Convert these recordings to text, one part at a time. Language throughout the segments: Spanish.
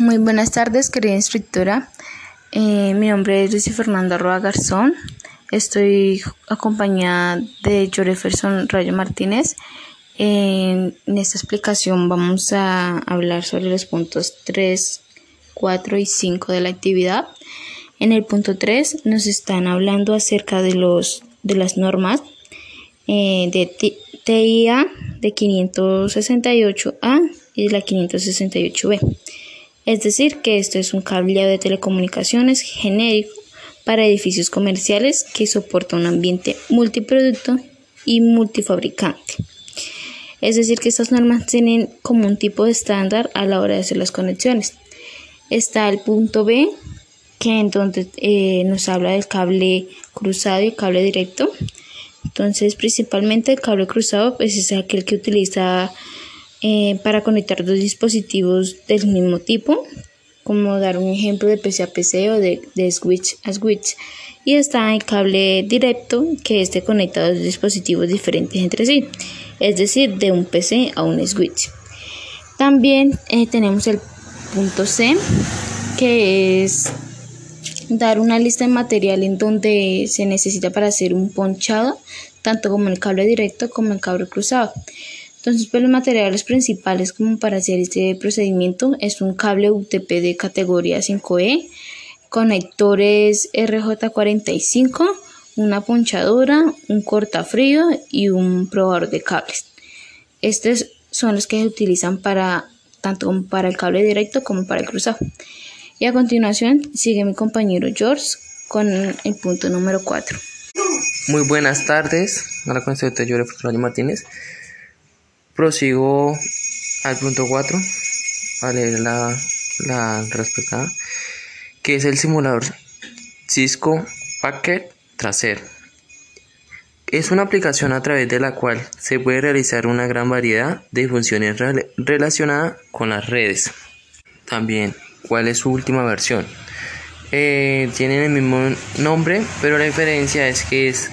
Muy buenas tardes, querida instructora. Eh, mi nombre es Lucy Fernanda Roa Garzón. Estoy acompañada de Joreferson Rayo Martínez. en esta explicación vamos a hablar sobre los puntos 3, 4 y 5 de la actividad. En el punto 3 nos están hablando acerca de, los, de las normas eh, de TIA de 568A y de la 568B. Es decir, que esto es un cableado de telecomunicaciones genérico para edificios comerciales que soporta un ambiente multiproducto y multifabricante. Es decir, que estas normas tienen como un tipo de estándar a la hora de hacer las conexiones. Está el punto B, que en donde eh, nos habla del cable cruzado y cable directo. Entonces, principalmente el cable cruzado pues, es aquel que utiliza eh, para conectar dos dispositivos del mismo tipo, como dar un ejemplo de PC a PC o de, switch a switch. Y está el cable directo, que este conecta dos dispositivos diferentes entre sí, es decir, de un PC a un switch. También eh, tenemos el punto C, que es dar una lista de material en donde se necesita para hacer un ponchado, tanto como el cable directo como el cable cruzado. Entonces, pues los materiales principales como para hacer este procedimiento es un cable UTP de categoría 5E, conectores RJ45, una ponchadora, un cortafrío y un probador de cables. Estos son los que se utilizan para tanto para el cable directo como para el cruzado. Y a continuación sigue mi compañero George con el punto número 4. Muy buenas tardes, a la de Martínez. Prosigo al punto 4 a leer la, la respuesta que es el simulador Cisco Packet Tracer. Es una aplicación a través de la cual se puede realizar una gran variedad de funciones relacionadas con las redes. También, ¿cuál es su última versión? Eh, tienen el mismo nombre, pero la diferencia es que es,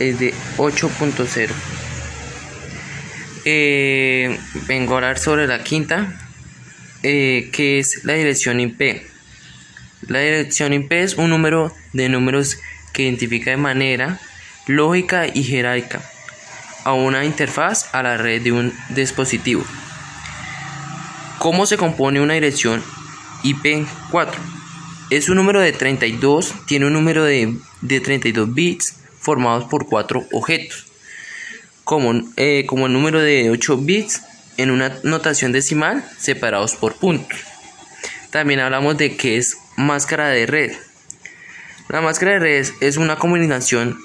es de 8.0. Eh, vengo a hablar sobre la quinta, eh, que es la dirección IP. La dirección IP es un número de números que identifica de manera lógica y jerárquica a una interfaz a la red de un dispositivo. ¿Cómo se compone una dirección IP4? Es un número de 32, tiene un número de, de 32 bits formados por cuatro objetos como, eh, como número de 8 bits en una notación decimal separados por puntos. También hablamos de qué es máscara de red. La máscara de red es una combinación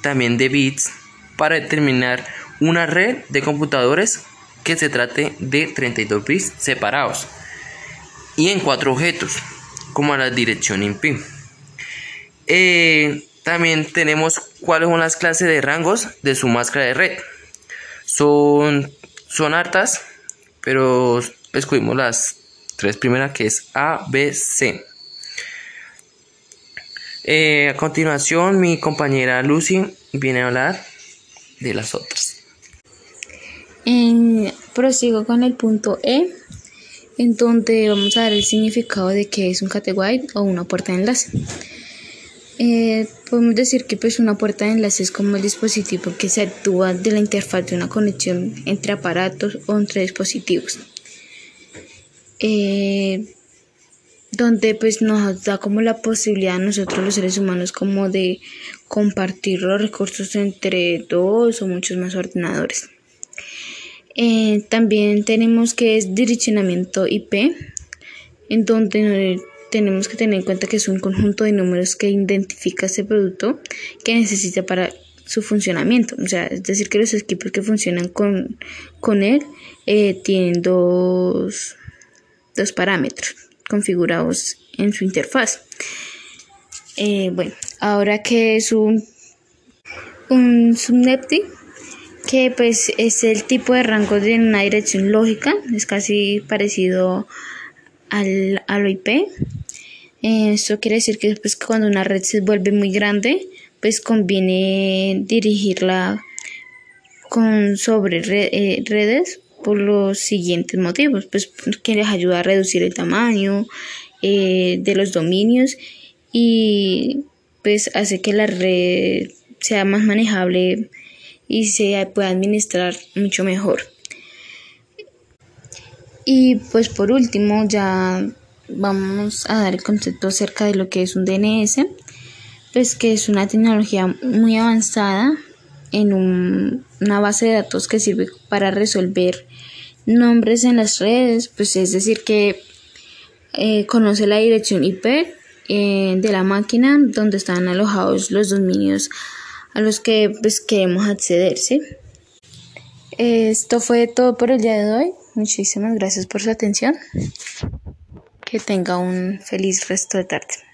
también de bits para determinar una red de computadores que se trate de 32 bits separados y en cuatro objetos como la dirección IP. Eh, también tenemos cuáles son las clases de rangos de su máscara de red. Son, son hartas, pero escogimos las tres primeras que es A, B, C. Eh, a continuación, mi compañera Lucy viene a hablar de las otras. En, prosigo con el punto E, en donde vamos a dar el significado de que es un category o una puerta de enlace. Eh, podemos decir que pues una puerta de enlace es como el dispositivo que se actúa de la interfaz de una conexión entre aparatos o entre dispositivos. Eh, donde pues nos da como la posibilidad a nosotros los seres humanos como de compartir los recursos entre dos o muchos más ordenadores. Eh, también tenemos que es direccionamiento IP, en donde tenemos que tener en cuenta que es un conjunto de números que identifica ese producto que necesita para su funcionamiento. O sea, es decir, que los equipos que funcionan con, con él eh, tienen dos, dos, parámetros configurados en su interfaz. Eh, bueno, ahora que es un, un subnetting, que pues es el tipo de rango de una dirección lógica, es casi parecido al, al IP. Eso quiere decir que después cuando una red se vuelve muy grande, pues conviene dirigirla con sobre eh, redes por los siguientes motivos, pues que les ayuda a reducir el tamaño eh, de los dominios y pues hace que la red sea más manejable y se pueda administrar mucho mejor. Y pues por último ya vamos a dar el concepto acerca de lo que es un DNS, pues que es una tecnología muy avanzada en una base de datos que sirve para resolver nombres en las redes, pues es decir que eh, conoce la dirección IP eh, de la máquina donde están alojados los dominios a los que pues, queremos acceder. Esto fue todo por el día de hoy. Muchísimas gracias por su atención. Que tenga un feliz resto de tarde.